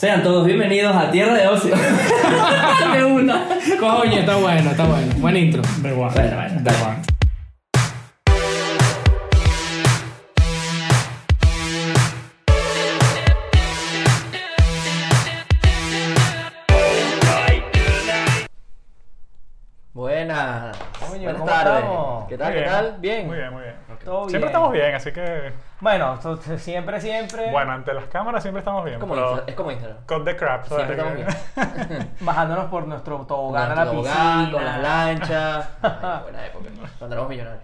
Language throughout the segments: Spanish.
Sean todos bienvenidos a Tierra de Ocio. de una. Coño, está bueno, está bueno. Buen intro. Da igual. Bueno, bueno. Da igual. Buenas. Coño, Buenas ¿cómo tardes. estamos? ¿Qué tal? Muy ¿Qué tal? Bien. Muy bien, muy bien. Todo Siempre bien. estamos bien, así que. Bueno, to- siempre, siempre Bueno, ante las cámaras siempre estamos bien. Como pero Insta- es como Instagram. cut the crap. ¿sabes? Siempre estamos bien. bajándonos por nuestro tobogán a la Con tobogán, piscina. Con las lanchas. Ay, buena época. Cuando éramos millonarios.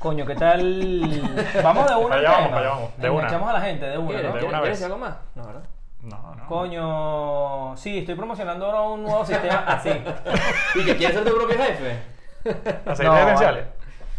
Coño, ¿qué tal? Vamos de una al Allá vamos, tema. allá vamos, de una. Enganchamos a la gente de una, ¿Quieres, ¿no? de ¿Quieres- una ¿quieres vez. decir algo más? No, ¿verdad? No, no. Coño, sí, estoy promocionando ahora un nuevo sistema así. ¿Y que quieres ser tu propio jefe? Aceites No, esenciales.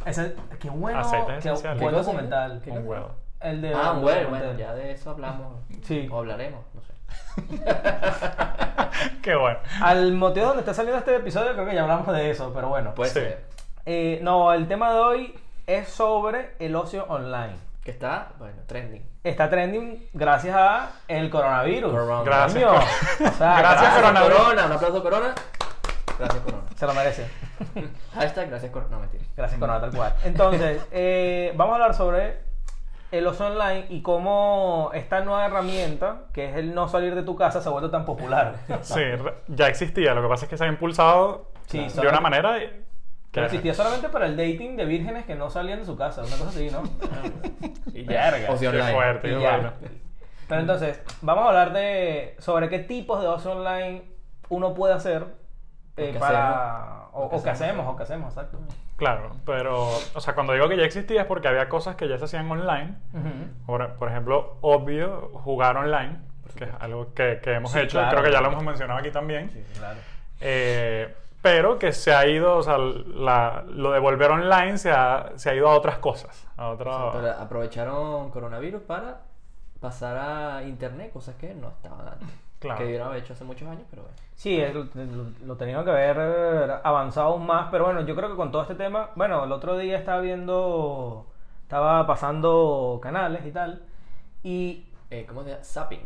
Ese, qué bueno, qué esenciales. buen documental. ¿Qué Un huevo. El de Ah, bueno, bueno, ya de eso hablamos. Sí. O hablaremos, no sé. Qué bueno. Al motivo donde está saliendo este episodio creo que ya hablamos de eso, pero bueno. Puede Sí. ser. Eh, no, el tema de hoy es sobre el ocio online. Que está, bueno, trending. Está trending gracias a el coronavirus. Corona. Gracias. O sea, Gracias, coronavirus. Corona. Un aplauso, Corona. Gracias, Corona. Se lo merece. Hashtag gracias, Corona. No, mentira. Gracias, Corona, tal cual. Entonces, eh, vamos a hablar sobre el ocio online y cómo esta nueva herramienta, que es el no salir de tu casa, se ha vuelto tan popular. Sí, ya existía. Lo que pasa es que se ha impulsado Sí, de solamente- una manera que Pero existía solamente para el dating de vírgenes que no salían de su casa, una cosa así, ¿no? Y Verga. Ocio Qué online. fuerte, Y qué ya. bueno. Pero entonces, vamos a hablar de sobre qué tipos de ocio online uno puede hacer eh, para... hacemos. O, o qué hacemos, o qué hacemos, exacto. Claro, pero, o sea, cuando digo que ya existía es porque había cosas que ya se hacían online. Ujú. Por, por ejemplo, obvio, jugar online, que es algo que, que hemos Sí, hecho, claro. creo que ya lo hemos mencionado aquí también. Claro. Eh, pero que se ha ido, o sea, la- lo de volver online se ha, se ha ido a otras cosas. A otra, Pero aprovecharon coronavirus para pasar a internet, cosas que no estaban antes. Claro. Que debieron haber hecho hace muchos años, pero bueno. Sí, es- lo, lo- lo tenían que haber eh, avanzado aún más, pero bueno, yo creo que con todo este tema, bueno, el otro día estaba viendo, estaba pasando canales y tal, y Eh, ¿Cómo se llama? Zapping.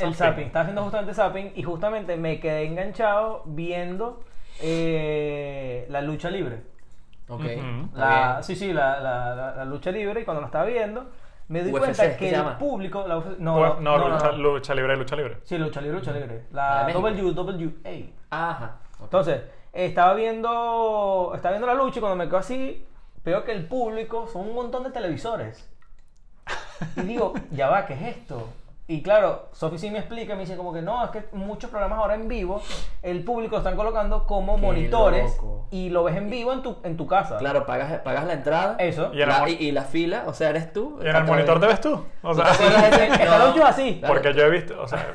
el zapping, estaba haciendo justamente zapping y justamente me quedé enganchado viendo eh, la lucha libre. Ok. Ujú. está La, sí, sí, la, la- la- la lucha libre y cuando lo estaba viendo me di UFC, cuenta ¿qué que el llama? público... la UFC no, no, no, no, lucha, no. lucha libre, lucha libre. Sí, lucha libre, lucha libre. La La México. WWA. Ajá. ok. Entonces, estaba viendo, estaba viendo la lucha y cuando me quedo así, veo que el público son un montón de televisores. Y digo, ya va, ¿qué es esto? Y claro, Sofi sí me explica, me dice como que no, es que muchos programas ahora en vivo, el público lo están colocando como Qué monitores loco. y lo ves en vivo en tu, en tu casa. Claro, pagas, pagas la entrada. Eso. Y el la- y, y la fila, o sea, eres tú. ¿Y en el monitor te ves tú? O sea, ¿Tú te acuerdas de ese- es así. Porque yo he visto, o sea,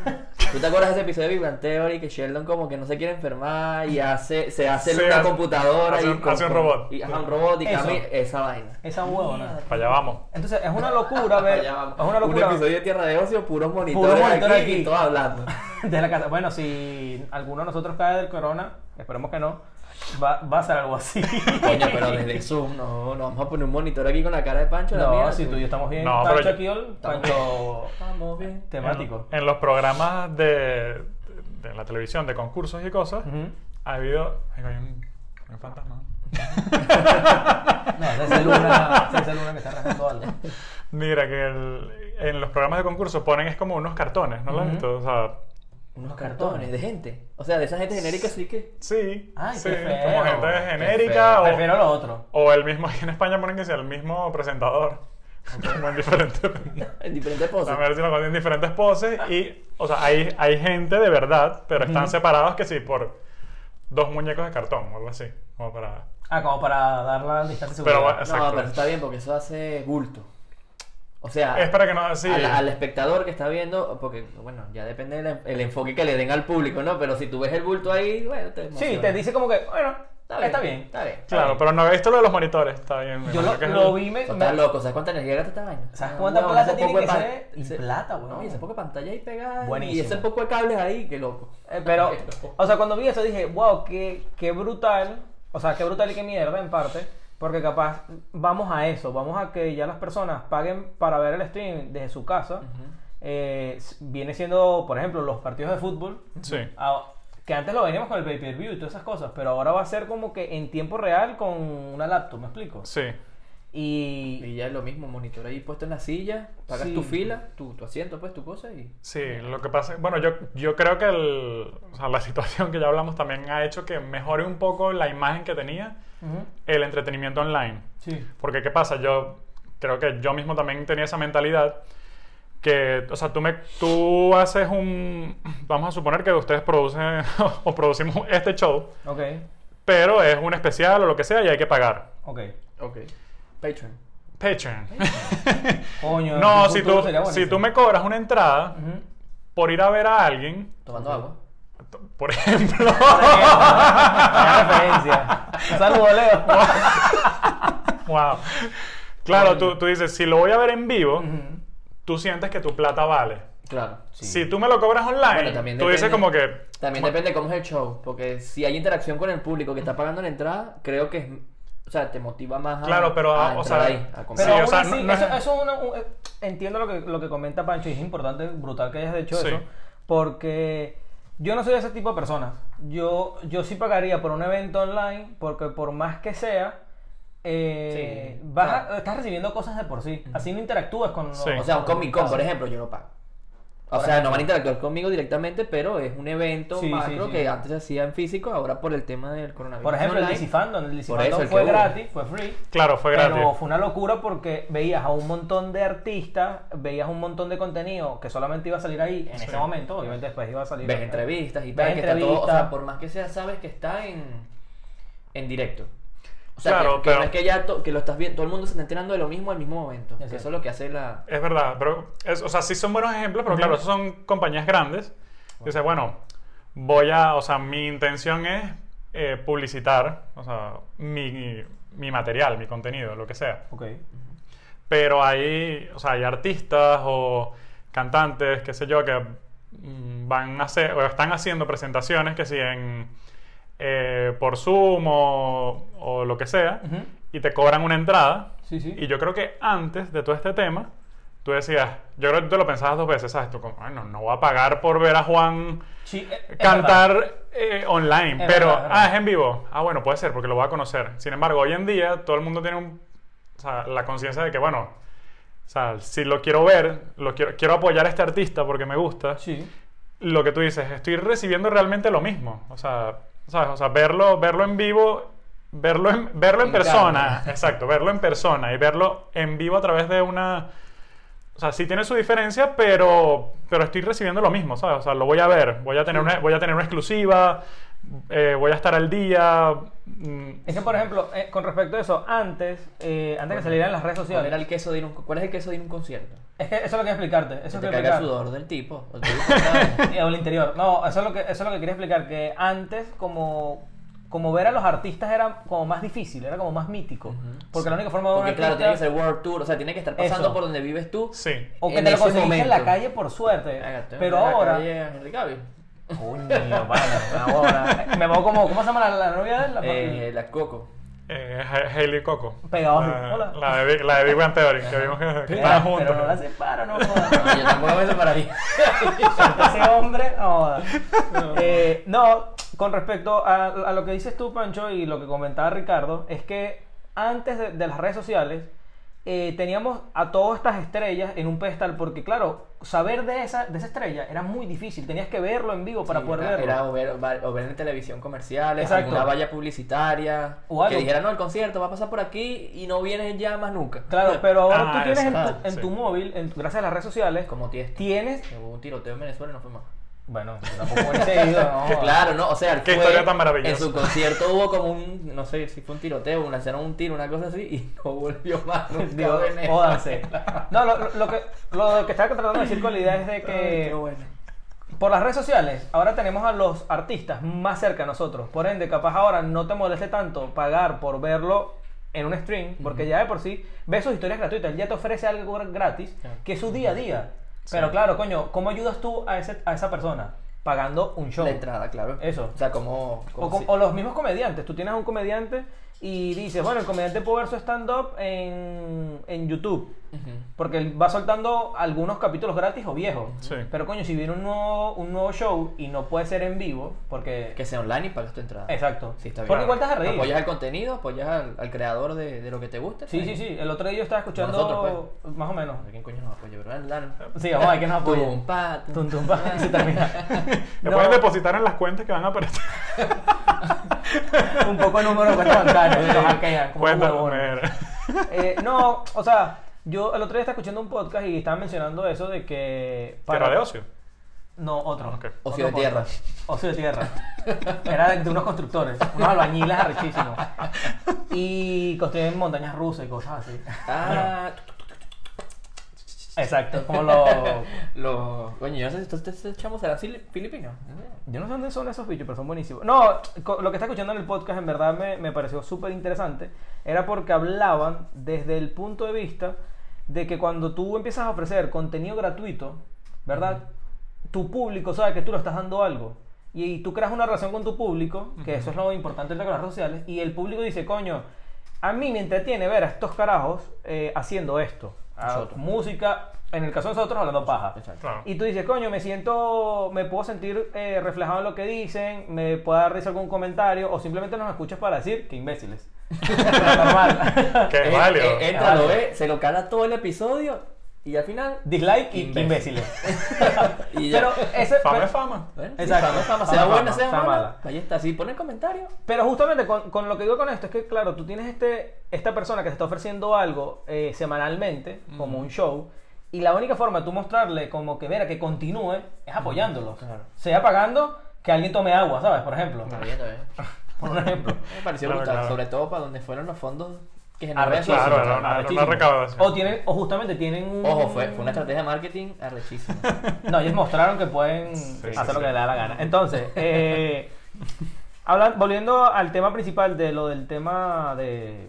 ¿Tú te acuerdas de ese episodio de Big Bang Theory que Sheldon como que no se quiere enfermar y hace, se hace Sí, una hace- computadora hace y un- con- hace un robot. Y, ajá, un robot y cambia esa vaina. Esa huevona. para allá vamos. Entonces, es una locura ver. Es una Un locura. episodio de Tierra de Ocio, puros monitores, Puros monitores aquí, aquí. y todos hablando. de la casa. Bueno, si alguno de nosotros cae del corona, esperemos que no, va, va a ser algo así. Coño, pero desde Zoom, no, no vamos a poner un monitor aquí con la cara de Pancho. la No, mía, si tú y yo estamos bien, No, Pancho pero yo- aquí, Pancho Estamos bien. temático. En, en los programas de, de la televisión, de concursos y cosas, ha habido. Ay, hay un, hay un fantasma. No, ese es Luna, es Luna que está rasgando algo. Mira, que el- en los programas de concursos ponen es como unos cartones, ¿no lo? O sea, Unos cartones de gente. O sea, de esa gente genérica sí que. sí. Ay, sí, qué feo. como gente Qué genérica o, Prefiero lo otro. o el mismo, aquí en España ponen que sea el mismo presentador. Como en diferentes. En diferentes poses. A ver si lo ponen en diferentes poses y, o sea, hay, hay gente de verdad, pero están separados que sí por dos muñecos de cartón o algo así, como para... Ah, como para dar la distancia de Pero, seguridad. No, pero está bien porque eso hace bulto. O sea, Es para que no, sí, al, al espectador que está viendo, porque bueno, ya depende del el enfoque que le den al público, ¿no? Pero si tú ves el bulto ahí, bueno, te sí, emociona. te dice como que, bueno, Está bien, está bien. Está bien. está claro, bien. pero no he visto lo de los monitores, está bien. me Yo lo, que lo vi, me, estás loco, ¿sabes cuánta energía gasta esta vaina? ¿Sabes cuánta plata tiene que ser? Y plata, No, huevón. y ese poco de pantalla ahí pegada. Buenísimo. Y ese poco de cables ahí, qué loco. Eh, pero, Qué loco. o sea, cuando vi eso dije, wow, qué, qué brutal. O sea, qué brutal y qué mierda en parte. Porque capaz vamos a eso, vamos a que ya las personas paguen para ver el stream desde su casa. eh, viene siendo, por ejemplo, los partidos de fútbol, Sí. ah, que antes lo veníamos con el pay-per-view y todas esas cosas, pero ahora va a ser como que en tiempo real con una laptop, ¿me explico? Sí. Y... Y ya es lo mismo, monitor ahí puesto en la silla, pagas Sí. tu fila, tu, tu asiento, pues tu cosa y... Sí, lo que pasa, bueno, yo, yo creo que el- o sea, la situación que ya hablamos también ha hecho que mejore un poco la imagen que tenía el entretenimiento online. Sí. Porque, ¿qué pasa? Yo creo que yo mismo también tenía esa mentalidad que, o sea, tú, me, tú haces un, vamos a suponer que ustedes producen o producimos este show, Ok, pero es un especial o lo que sea y hay que pagar. ok. Ok. Patreon. Patreon. Coño, no, si tú, si tú me cobras una entrada por ir a ver a alguien, Tomando agua. por ejemplo, referencia. Un saludo, Leo. wow. Claro, tú, tú dices, si lo voy a ver en vivo, tú sientes que tu plata vale. Claro. Si tú me lo cobras online, Bueno, también tú dices como que... También depende cómo es el show, porque si hay interacción con el público que está pagando la entrada, creo que es, o sea, te motiva más a, Claro, pero, a o entrar sea, ahí, a Pero. Sí, o aún sea, no- no eso, eso es una, un- eh, entiendo lo que, lo que comenta Pancho y es importante, brutal que hayas hecho Sí. eso, porque yo no soy de ese tipo de personas. Yo, yo sí pagaría por un evento online, porque por más que sea, eh, Sí, vas a- claro. estás recibiendo cosas de por sí. Así no interactúas con... Sí. O sea, un Comic Con, por ejemplo, yo lo pago. O sea, no van a interactuar conmigo directamente, pero es un evento Sí, macro sí. que antes se hacía en físico, ahora por el tema del coronavirus. Por ejemplo, el online. DC Fandom. El DC eso, el fue gratis, fue free. Claro, fue Pero gratis. fue una locura porque veías a un montón de artistas, veías un montón de contenido que solamente iba a salir ahí en Sí. ese momento, obviamente después iba a salir. Ves entrevistas y Ves tal, que está todo, o sea, entrevistas. por más que sea, sabes que está en, en directo. O sea, Claro, que, que pero- no es que ya to- que lo estás viendo, todo el mundo se está enterando de lo mismo al mismo momento. Que eso es lo que hace la... Es verdad, pero, es- o sea, sí son buenos ejemplos, pero claro, esos son compañías grandes. Dice, bueno, voy a, o sea, mi intención es eh, publicitar, o sea, mi, mi material, mi contenido, lo que sea. Ok. Pero hay, o sea, hay artistas o cantantes, qué sé yo, que mm, van a hacer, o están haciendo presentaciones que si en, eh, por Zoom o, o lo que sea, Ujú. y te cobran una entrada. Sí, sí. Y yo creo que antes de todo este tema, tú decías, yo creo que tú lo pensabas dos veces, ¿sabes? Tú como, "Ay, no, voy a pagar por ver a Juan Sí, es verdad. cantar eh, online, Es pero, verdad. ah, es en vivo. Ah, bueno, puede ser, porque lo voy a conocer. Sin embargo, hoy en día todo el mundo tiene un, o sea, la conciencia de que, bueno, o sea, si lo quiero ver, lo quiero, quiero apoyar a este artista porque me gusta, Sí. lo que tú dices, estoy recibiendo realmente lo mismo. O sea, ¿sabes? O sea, verlo, verlo en vivo, verlo en, verlo en En persona, exacto, verlo en persona y verlo en vivo a través de una... O sea, sí tiene su diferencia, pero, pero estoy recibiendo lo mismo, ¿sabes? O sea, lo voy a ver, voy a tener una, voy a tener una exclusiva, eh, voy a estar al día. mm, Es que, por ejemplo, eh, con respecto a eso, antes, eh, antes que salieran las redes ¿Cuál, sociales, era el queso de ir a un- ¿Cuál es el queso de ir a un concierto? es que eso es lo que quería explicarte. Eso te que caiga quería el explicar. sudor del tipo. o el o el interior. No, eso es lo que, eso es lo que quería explicar, que antes como, como ver a los artistas era como más difícil, era como más mítico. Porque la única forma de ver Porque claro, tiene que ser World Tour, o sea, tiene que estar pasando Eso. por donde vives tú. sí. O que en te lo ese conseguiste en la calle por suerte. Pero en la ahora... calle. Coño, pana, ahora. Me veo como... ¿Cómo se llama la, la novia de él? La Eh, la Coco. Eh, Ha- Hailey Coco. Pegado así, La, hola. la de, Big- la de Big Bang Theory, que vimos que, estaban juntos. Pero no la separo, no jodas. No, yo tampoco me separaría. ese hombre, no jodas. Eh, no, con respecto a, a lo que dices tú, Pancho, y lo que comentaba Ricardo, es que antes de, de las redes sociales eh, teníamos a todas estas estrellas en un pedestal, porque claro, saber de esa, de esa estrella era muy difícil, tenías que verlo en vivo para Sí, poder era, verlo. era o, ver, o ver en televisión comerciales, Exacto. alguna valla publicitaria, O algo. que dijera, no, el concierto va a pasar por aquí y no vienes ya más nunca. Claro, pero ahora Ah, tú tienes en tu, en sí. tu móvil, en- gracias a las redes sociales, Como tienes. tienes... Hubo un tiroteo en Venezuela y no fue más. Bueno, tampoco he ido, no jodas. Claro, no, o sea, Qué fue- historia tan maravillosa. En su concierto hubo como un, no sé si fue un tiroteo, un lanzaron un tiro, una cosa así, y no volvió más nunca Digo, a Venezuela. jódanse. No, lo, lo- que, lo que estaba tratando de decir con la idea es de Ay, que qué bueno. por las redes sociales ahora tenemos a los artistas más cerca de nosotros. Por ende, capaz ahora no te moleste tanto pagar por verlo en un stream, porque ya de por sí ves sus historias gratuitas. Él ya te ofrece algo gratis que es su día a día. Pero claro, coño, ¿cómo ayudas tú a, ese, a esa persona? Pagando un show. La entrada, claro. Eso. O sea, como... como O, si- o los mismos comediantes. Tú tienes a un comediante y dice, bueno, el comediante puede ver su stand-up en, en YouTube. Porque él va soltando algunos capítulos gratis o viejos. Sí. Pero coño, si viene un nuevo, un nuevo show y no puede ser en vivo, porque... Que sea online y pagas tu entrada. Exacto. Sí, está bien. Porque igual vas a reír. Apoyas el contenido, apoyas al, al creador de, de lo que te guste. Sí, sí, sí. El otro día yo estaba escuchando... Nosotros, Más o menos. A quién coño nos apoya, pero. Sí, vamos a ver quién nos apoya. Tum, pa, tum. Tum, tum, pa, y se termina. Le No, pueden depositar en las cuentas que van a aparecer. un poco el número Cuenta- huevones. Eh, no, o sea, yo el otro día estaba escuchando un podcast y estaban mencionando eso de que... Tierra de ocio. No, otro. Ok. Ocio Otro de tierra. podcast. Ocio de tierra. Era de, de unos constructores, unos albañiles arrechísimos. Y construyen montañas rusas y cosas así. Ah, Exacto, como los... los. Coño, yo no sé si estos chamos serán fili- filipinos. Yo no sé dónde son esos bichos, pero son buenísimos. No, lo que está escuchando en el podcast en verdad me, me pareció súper interesante. Era porque hablaban desde el punto de vista de que cuando tú empiezas a ofrecer contenido gratuito, ¿verdad? Tu público sabe que tú le estás dando algo. Y, tú creas una relación con tu público, que eso es lo importante de las redes sociales, y el público dice, coño, a mí me entretiene ver a estos carajos eh, haciendo esto. A- Nosotros. música, en el caso de nosotros, hablando paja. Exacto. Y tú dices, coño, me siento, me puedo sentir eh, reflejado en lo que dicen, me puede dar risa algún comentario, o simplemente nos escuchas para decir que imbéciles. Normal. Eh, válido. eh, entra, lo ve, se lo cala todo el episodio y al final. Dislike y imbéciles. Y ya. Pero, ese, Fama pero, es fama. Bueno, sí, Exacto. fama, fama, Fama, sea buena, fama, sea sea mala. mala. Ahí está, si pone comentario. pero justamente con, con lo que digo con esto es que, claro, tú tienes este, esta persona que te está ofreciendo algo eh, semanalmente, como un show, y la única forma de tú mostrarle como que, mira, que continúe, es apoyándolos. Claro. Sea pagando que alguien tome agua, ¿sabes? Por ejemplo. Está bien, está bien. Por un ejemplo. Me pareció brutal, sobre todo para donde fueron los fondos que Arrechísimo. generaron. Claro, era una, era una Arrechísimo. recaudación. O tienen, o justamente tienen un... Ojo, fue, fue una estrategia de marketing arrechísima. No, ellos mostraron que pueden sí, hacer lo sí. que les da la gana. Entonces, eh, hablan- volviendo al tema principal de lo del tema de,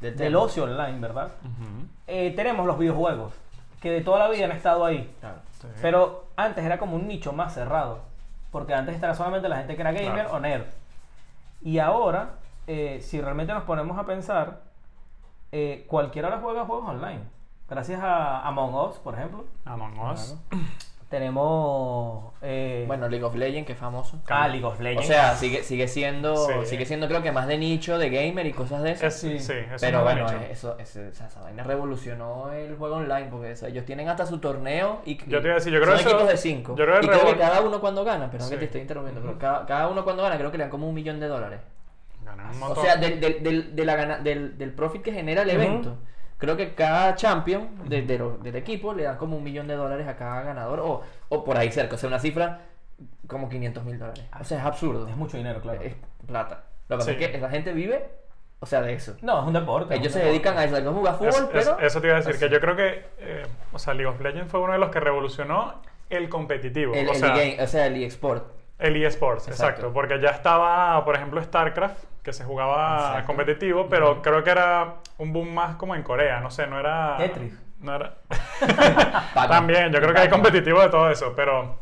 Del del tema. ocio online, ¿verdad? Ujú. Eh, tenemos los videojuegos, que de toda la vida han estado ahí. Claro. Sí. Pero antes era como un nicho más cerrado. Porque antes estaba solamente la gente que era gamer Claro. o nerd. Y ahora, eh, si realmente nos ponemos a pensar, eh, cualquiera ahora juega juegos online. Gracias a Among Us, por ejemplo. Among Us. Tenemos... eh, Bueno, League of Legends, que es famoso. ah, League of O Legends. sea, sigue, sigue siendo Sí. sigue siendo creo que más de nicho, de gamer y cosas de eso. Es, sí, Sí. eso Pero es bueno, nicho. eso, ese- o sea, esa vaina revolucionó el juego online porque o sea, ellos tienen hasta su torneo y Yo te iba a decir, yo creo son eso- equipos de cinco. yo creo que y creo que cada uno cuando gana, pero Sí. que te estoy interrumpiendo, pero cada, cada uno cuando gana creo que le dan como un millón de dólares. Ganan un O montón. sea, del, del, del, de la gana- del, del profit que genera el evento. Creo que cada champion de- de lo- del equipo le dan como un millón de dólares a cada ganador o, o por ahí cerca. O sea, una cifra como 500 mil dólares. O sea, es absurdo. Es mucho dinero, claro. Es plata. Lo que pasa Sí. es que esa gente vive, o sea, de eso. No, es un deporte. Ellos un se deporte. dedican a eso, a jugar fútbol, Es- es- pero... eso te iba a decir, que yo creo que, eh, o sea, League of Legends fue uno de los que revolucionó el competitivo. El, o, el sea, e-game, o sea, el eSport. El eSports, exacto. Exacto. Porque ya estaba, por ejemplo, StarCraft, que se jugaba Exacto. competitivo, pero creo que era un boom más como en Corea, no sé, no era... Tetris. No era... También, yo creo que hay competitivo de todo eso, pero...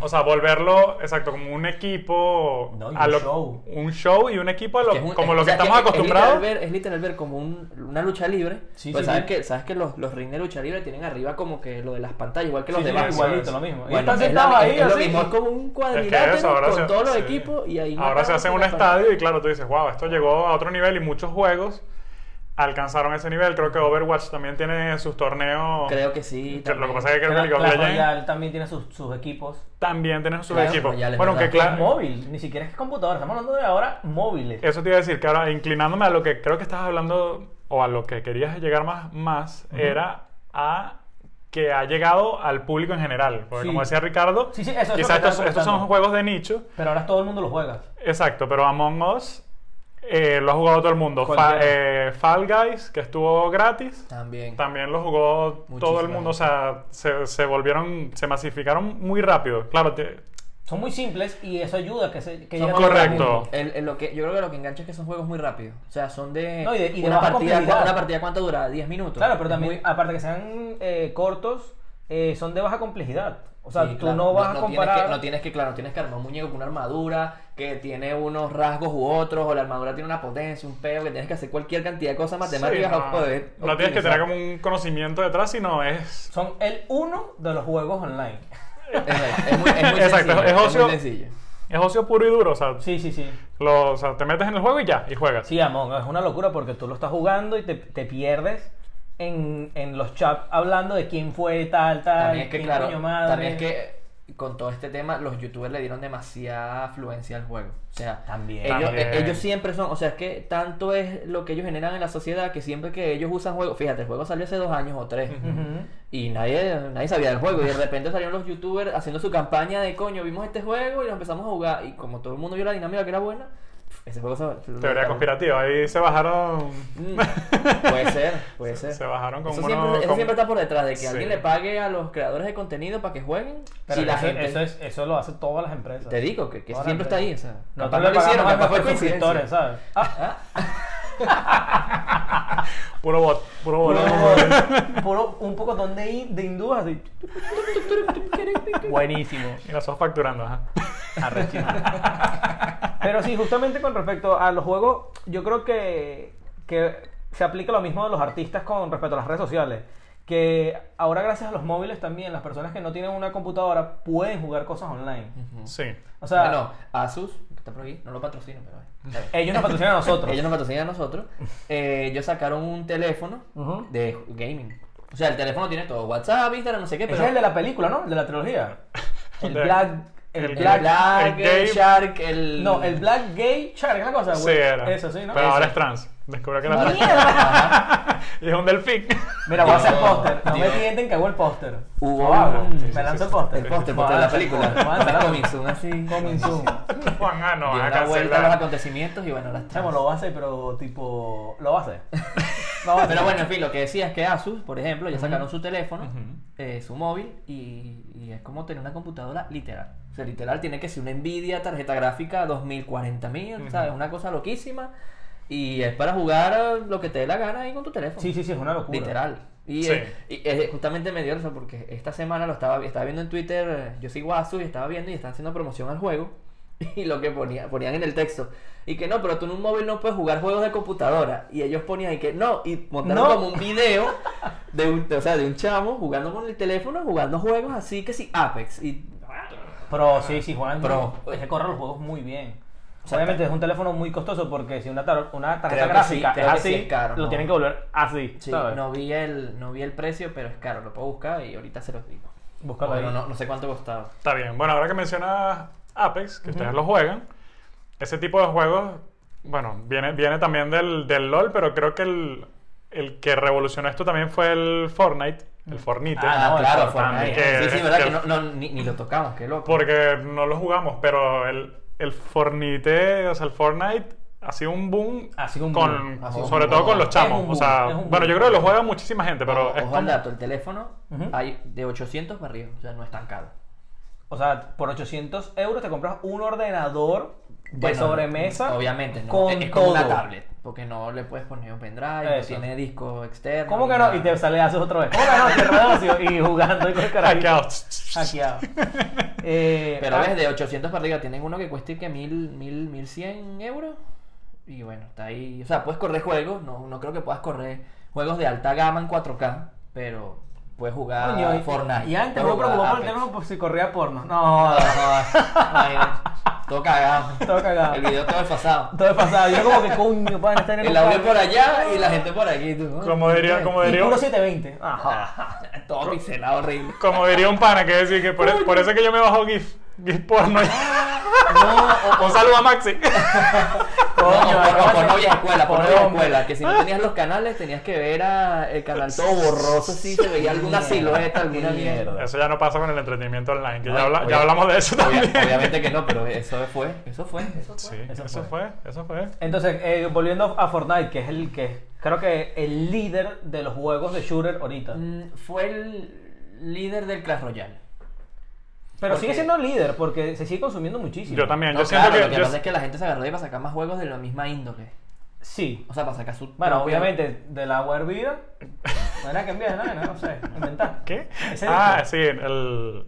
O sea, volverlo, exacto, como un equipo... No, y a un lo- show. Un show y un equipo a lo- es un- como es- lo o que sea, estamos es- es acostumbrados. literal ver- Es literal ver como un- una lucha libre. Sí, pues sí, sabes, sí. Que, sabes que los, los rings de lucha libre tienen arriba como que lo de las pantallas, igual que los Sí, de sí, box. igualito, lo es. mismo. Y Bueno, están es, la- sentados ahí, es lo mismo, es como un Es cuadrilátero eso, con se- todos los equipos y ahí... Ahora se hace un estadio y claro, tú dices, wow, esto llegó a otro nivel y muchos juegos alcanzaron ese nivel. Creo que Overwatch también tiene sus torneos. Creo que sí. que lo que también. pasa es que creo que Clash League of Clash Legends Royale también tiene sus, sus equipos. también tiene sus Clash equipos. Royale, es bueno, que. Es móvil, ni siquiera es computadora. Estamos hablando de ahora móviles. Eso te iba a decir, que ahora inclinándome a lo que creo que estabas hablando, o a lo que querías llegar más, más era a que ha llegado al público en general. Porque Sí. como decía Ricardo, Sí, sí, eso es lo que quizás estos, estos son juegos de nicho. Pero ahora todo el mundo lo juega. Exacto, pero Among Us eh, lo ha jugado todo el mundo. Fa- eh, Fall Guys, que estuvo gratis, También. también lo jugó todo el mundo. O sea, se, se volvieron, se masificaron muy rápido. Claro, te- Son muy simples y eso ayuda a que, se, que Correcto. El- el- lo que, yo creo que lo que engancha es que son juegos muy rápidos. O sea, son de. No, y de- y de una, partida. ¿Una partida cuánto dura? ¿10 minutos? Claro, pero Es también, muy- aparte que sean eh, cortos, eh, son de baja complejidad. O sea, Sí, tú claro. no vas a Tienes comparar. que, no tienes que, claro, tienes que armar un muñeco con una armadura que tiene unos rasgos u otros, o la armadura tiene una potencia, un peo, que tienes que hacer cualquier cantidad de cosas matemáticas Sí, para poder. no, no tienes que tener como un conocimiento detrás, sino es... Son el uno de los juegos online. Exacto, es muy, es muy Exacto, sencillo. es muy ocio. sencillo. Es ocio puro y duro, o sea, Sí, sí, sí. lo- o sea, te metes en el juego y ya, y juegas. Sí, Among Us es una locura porque tú lo estás jugando y te, te pierdes en, en los chats hablando de quién fue tal, tal, También es que, quién claro, coño madre. también es que con todo este tema, los youtubers le dieron demasiada afluencia al juego. O sea, También. Ellos, También. eh, ellos siempre son, o sea, es que tanto es lo que ellos generan en la sociedad que siempre que ellos usan juegos, fíjate, el juego salió hace dos años o tres. Y nadie, nadie sabía del juego. Y de repente salieron los youtubers haciendo su campaña de coño, vimos este juego y lo empezamos a jugar. Y como todo el mundo vio la dinámica que era buena, ese juego se. se- Teoría conspirativa, ahí se bajaron... Mm, puede ser, puede ser. Se bajaron como eso unos- siempre, eso como- siempre está por detrás de que Sí. alguien le pague a los creadores de contenido para que jueguen. Pero y la eso, gente. eso, es, eso lo hacen todas las empresas. Te digo que, que siempre está ahí. O sea, No no le lo hicieron, pagamos a capaz fue nuestros suscriptores. ¿sabes? Puro bot, puro bot. Puro, puro- un poco de, de hindúes así. Buenísimo. Y la estás facturando, ajá. Arrechísimo. Pero sí, justamente con respecto a los juegos, yo creo que, que se aplica lo mismo de los artistas con respecto a las redes sociales. Que ahora gracias a los móviles también, las personas que no tienen una computadora pueden jugar cosas online. Sí. O sea, bueno, Asus, está por aquí, no lo patrocino, pero. bien. ellos nos patrocinan a nosotros. Ellos nos patrocinan a nosotros. Eh, ellos sacaron un teléfono de gaming. O sea, el teléfono tiene todo: WhatsApp, Instagram, no sé qué, Ese pero. es el de la película, ¿no? El de la trilogía. El Black... El, Black... Black, el el Game- Shark, el. No, el Black Gay Shark, ¿qué es la cosa? Sí, güey? era. Eso, sí, ¿no? Pero ahora es trans. Descubrió que trans. Ajá. Y es un delfín. Mira, voy a hacer póster. No me tienten que hago el póster. Sí, Me lanzo sí, el póster. El póster, póster de la película. póster, voy a coming soon así. Coming soon. Juan, ah, no, van a una vuelta a los acontecimientos y bueno, las Chamo, lo va a hacer, pero tipo. Lo va a hacer. Lo va a hacer. Pero bueno, en fin, lo que decía es que Asus, por ejemplo, ya sacaron su teléfono, eh, su móvil, y, y es como tener una computadora literal. O sea, literal tiene que ser una Nvidia tarjeta gráfica 2040.000, ¿sabes? Una cosa loquísima. Y es para jugar lo que te dé la gana ahí con tu teléfono. Sí, sí, sí, es una locura. Literal. Y, Sí. eh, y, eh, justamente me dio risa porque esta semana lo estaba, estaba viendo en Twitter, yo sigo Asus y estaba viendo y están haciendo promoción al juego. Y lo que ponía, ponían en el texto. Y que no, pero tú en un móvil no puedes jugar juegos de computadora. Y ellos ponían y que no. Y montaron No. como un video de un, o sea, de un chamo jugando con el teléfono, jugando juegos así que sí, Apex. Y Pero sí, sí, Juan. Pro. Es que corre los juegos muy bien. O sea, Obviamente es un teléfono muy costoso porque si una, tar- una tarjeta Creo que sí, gráfica creo es que así, sí es caro, lo ¿no? tienen que volver así. sí, ¿sabes? no vi el, no vi el precio, pero es caro, lo puedo buscar y ahorita se los digo. Búscalo Bueno, ahí. no, no sé cuánto costaba. Está bien. Bueno, ahora que mencionas Apex, que ustedes lo juegan, ese tipo de juegos, bueno, viene, viene también del, del LOL, pero creo que el, el que revolucionó esto también fue el Fortnite, el Fornite. Ah, no, claro, el Fortnite. Fortnite. sí, sí, verdad Que- que no, no, ni, ni lo tocamos, qué loco. Porque no lo jugamos, pero el, el Fornite, o sea, el Fortnite ha sido un boom, Ha sido un con, boom. Ha sido sobre un todo boom. con los chamos. o sea, bueno, yo creo que lo juega muchísima gente, pero Ojo es ojo al como- dato, el teléfono hay de 800 para arriba, o sea, no es tan caro. O sea, por 800 euros te compras un ordenador de Bueno, sobremesa. Obviamente, no. con es, es como una tablet, porque no le puedes poner un pendrive, no Eso. tiene disco externo. ¿Cómo que no? nada. Y te sale haces otra vez. ¿Cómo que no? Y jugando y con el carajo. hackeado. Hackeado. Eh, Pero ah, ves, de 800 para arriba tienen uno que cueste que 1000, 1000, 1100 euros. Y bueno, está ahí. O sea, puedes correr juegos, no, no creo que puedas correr juegos de alta gama en 4K, pero puedes jugar Coño, y, Fortnite. y antes me preocupaba por el teléfono por si corría porno. No, No, jodas. no, imagínate. Todo cagado. Todo cagado. El video todo desfasado. Todo es pasado. Yo como que coño, van a estar en El audio por allá y la gente por aquí. tú, ¿no? Como diría, como diría, puro un- 720. Ajá. Todo pixelado horrible. como diría un pana que decir que por, por eso es que yo me bajo GIF, GIF porno. No, un saludo a Maxi. Coño, no vieja escuela, por no Pobre vieja escuela, que si no tenías los canales tenías que ver a el canal todo borroso así, se veía alguna silueta, alguna mierda. Eso ya no pasa con el entretenimiento online, que No, ya, habla- obvia- ya hablamos de eso Obvia- también. obviamente que no, pero eso fue, eso fue, eso fue. Sí, Eso eso, fue. eso fue. Entonces, eh, volviendo a Fortnite, que es el que creo que el líder de los juegos de shooter ahorita. Mm, Fue el líder del Clash Royale. Pero porque- sigue siendo líder porque se sigue consumiendo muchísimo. Yo también, No, yo siento claro, que... lo que yo- pasa es que la gente se agarró de para sacar más juegos de la misma índole. Sí. O sea, para sacar su. Bueno, propia- obviamente, del agua hervida. No era que envíes, no, no, no sé, inventar. ¿Qué? Ah, sí, el,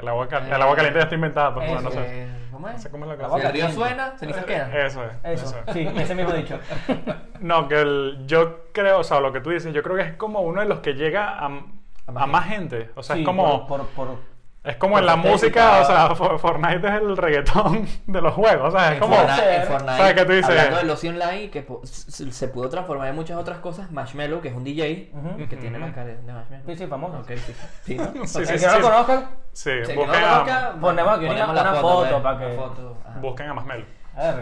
el, agua, cal- el agua caliente ya está inventada, pues bueno, no sé. Eh, ¿Cómo No es? sé cómo es la. Si el río suena, cenizas quedan. Eso es. Eso, es. sí, ese mismo dicho. No, que el, yo creo, o sea, lo que tú dices, yo creo que es como uno de los que llega a, a más más, gente. O sea, Sí, es como. Por, por, por- es como en la música, o sea, For- Fortnite es el reggaetón de los juegos. O sea, es En como. Fortnite, en ser. Fortnite, ¿Sabes qué tú dices? hablando del ocio online, que po- se pudo transformar en muchas otras cosas, Marshmello, que es un DJ, Ujú. que tiene la cara de Marshmello. Sí, sí, famoso. Ok, sí. Sí, ¿no? Sí, sí, no lo sí. conozcan, Sí, Si no busquen, lo a, Ponemos aquí ponemos una- foto para que- foto, busquen a bueno.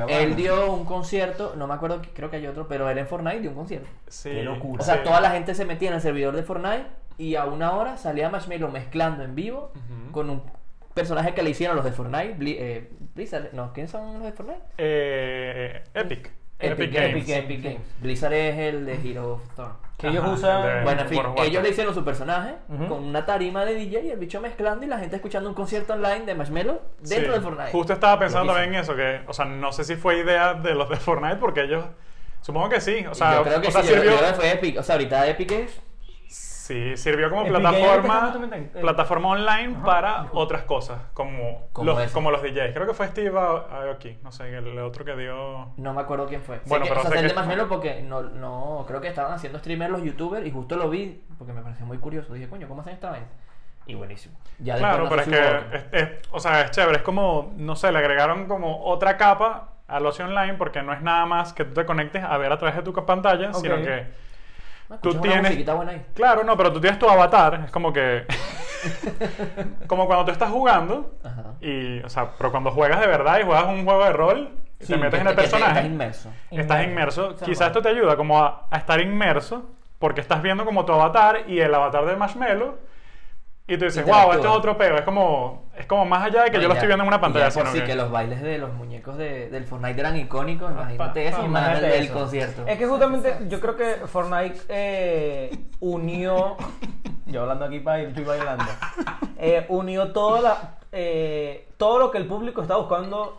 Él dio un concierto, no me acuerdo, creo que hay otro, pero él en Fortnite dio un concierto. Sí, Qué locura. O sea, sí. toda la gente se metía en el servidor de Fortnite y a una hora salía Marshmello mezclando en vivo con un personaje que le hicieron los de Fortnite, Bli- eh, Blizzard, no, ¿quiénes son los de Fortnite? Eh, Epic. Epic, Games. Games. Epic Games. Epic Games. Blizzard es el de Hero of Storm. que ellos usan. Bueno, en fin, ellos le hicieron su personaje con una tarima de DJ y el bicho mezclando y la gente escuchando un concierto online de Marshmello dentro Sí. de Fortnite. Justo estaba pensando también en eso, que, o sea, no sé si fue idea de los de Fortnite, porque ellos, supongo que sí, o sea, yo creo que o sea, sí, yo- sirvió, yo creo que fue Epic. O sea, ahorita Epic es sí, sirvió como plataforma, plataforma online Ajá, para otras cosas, como, Como los, eso. como los DJs. Creo que fue Steve Aoki, no sé, el otro que dio... No me acuerdo quién fue. Sé Bueno, que- pero o sea, sé sé que- Marshmello porque no, no, creo que estaban haciendo streamer los youtubers y justo lo vi porque me pareció muy curioso. Dije, coño, ¿cómo hacen esta vaina? Y buenísimo. Ya Claro, pero es sé que, es, es- o sea, es chévere, es como, no sé, le agregaron como otra capa al ocio online, porque no es nada más que tú te conectes a ver a través de tu pantalla, Ok. sino que... No, tú tienes- musiquita buena ahí. Claro, no, pero tú tienes tu avatar, es como que... como cuando tú estás jugando, Ajá. y, o sea, pero cuando juegas de verdad y juegas un juego de rol, y Sí, te metes Que en el que personaje, Estás inmerso. estás Inmerso. quizás esto te ayuda como a, a estar inmerso, porque estás viendo como tu avatar y el avatar de Marshmallow, y tú dices, wow, esto es otro peo, es como, es como más allá de que No, yo lo ya- estoy viendo en una pantalla, sino sí que- que los bailes de los muñecos de, del Fortnite eran icónicos, imagínate eso, más Imagínate el del eso. concierto. Es que justamente yo creo que Fortnite eh, unió. Yo hablando aquí para ir, estoy bailando. Eh, unió toda la, eh, todo lo que el público estaba buscando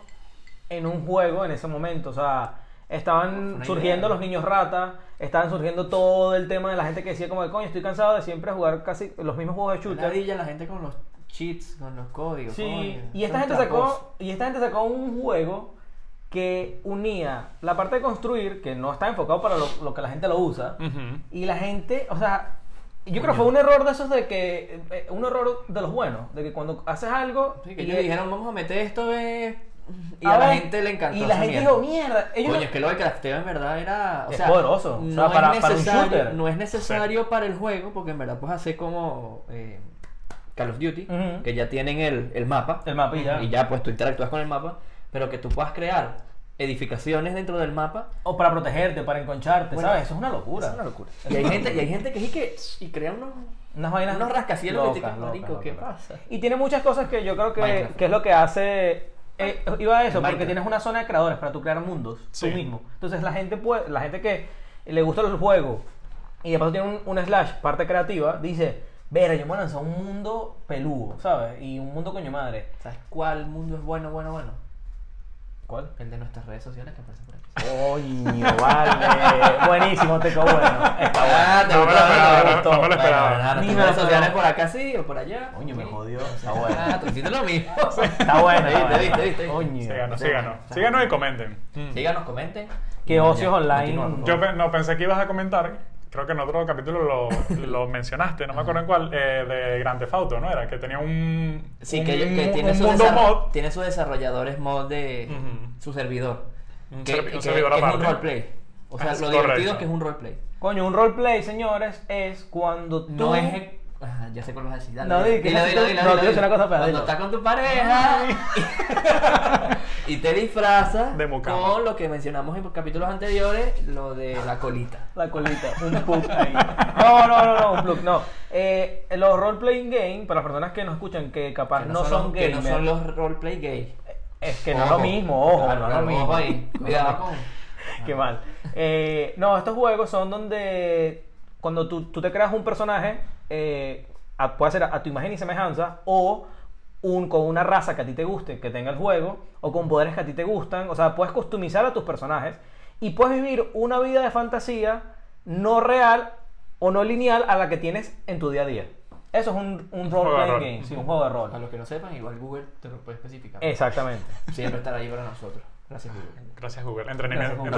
en un juego en ese momento. O sea, estaban surgiendo idea. los niños rata, estaban surgiendo todo el tema de la gente que decía como de coño, estoy cansado de siempre jugar casi los mismos juegos de shooter. ladilla la gente con los cheats, con los códigos. Sí, coño, y esta gente sacó y esta gente sacó un juego que unía la parte de construir, que no está enfocado para lo, lo que la gente lo usa, y la gente, o sea, yo creo que fue un error de esos de que, eh, un error de los buenos, de que cuando haces algo... Sí, que y ellos dijeron, vamos a meter esto eh", Y a, la ver, gente le encantó. Y la esa gente mierda. dijo, mierda. Ellos Coño, no- es que lo de crafteo en verdad era. O Es sea, poderoso. O No, sea, es para- para un necesario, shooter. no es necesario para el juego, porque en verdad puedes hacer como eh, Call of Duty, que ya tienen el, el mapa. El mapa y ya. Y ya, pues tú interactúas con el mapa, pero que tú puedas crear edificaciones dentro del mapa. O para protegerte, para enconcharte, Bueno, ¿sabes? Eso es una locura. Es una locura. Y hay gente, y hay gente que sí que y crea unos, Unas vainas unos rascacielos locas, marico, locas, ¿qué locas. pasa? Y tiene muchas cosas que yo creo que, que es lo que hace. Eh, iba a eso, porque tienes una zona de creadores para tú crear mundos Sí. tú mismo. Entonces la gente puede, la gente que le gusta el juego y de paso tiene un, un slash parte creativa, dice, vera, yo me voy a lanzar un mundo peludo, ¿sabes? Y un mundo coño madre. ¿Sabes cuál mundo es bueno, bueno, bueno? ¿Cuál? El de nuestras redes sociales que aparece por aquí. Coño, vale. Buenísimo, te quedó bueno. Está bueno. Ah, te No me lo esperaba, no- me lo esperaba. Ni nuestras me lo redes sociales esperaba. por acá sí o por allá. Coño, me jodió. Está Ah, bueno. tú hiciste lo mismo. Está bueno. Viste, viste, viste. Coño. Síganos, Sí, síganos. sí. Síganos y comenten. Síganos, comenten. Que ocios online. Yo no pensé que ibas a comentar, creo que en otro capítulo lo, lo mencionaste, no me acuerdo en cuál, eh, de Grand Theft Auto, ¿no? Era que tenía un, Sí, un, que, que un tiene, sus mundo mod. tiene sus desarrolladores mod de su servidor. Un que, servi- un que- servidor que es un aparte. roleplay. O sea, Ah, es lo correcto. divertido es que es un roleplay. Coño, un roleplay, señores, es cuando tú. No es. Ajá, ya sé cuál vas a decir. Dale, No, dale, di, que dile, no, no, no, dile. una cosa, Cuando dilo. estás con tu pareja y te disfrazas De con lo que mencionamos en capítulos anteriores, lo de la colita. La colita, un plug ahí. No, no, no, no, un plug, no. Eh, los role-playing game, para las personas que nos escuchan que capaz Que no, son los, que no gamers, son los roleplay gay. es que no es lo mismo, ojo, Claro, no es lo mismo. ojo ahí. Cuidado con. Qué mal. Eh, no, estos juegos son donde cuando tú, tú te creas un personaje, eh, a- puede ser a, a tu imagen y semejanza, o un, con una raza que a ti te guste, que tenga el juego, o con poderes que a ti te gustan. O sea, puedes customizar a tus personajes y puedes vivir una vida de fantasía no real o no lineal a la que tienes en tu día a día. Eso es un, un role-playing rol. game, sí, un juego de rol. A los que no sepan, igual Google te lo puede especificar. Exactamente. Siempre estará ahí para nosotros. Gracias, Google. Gracias Google. Entretenimiento, Google.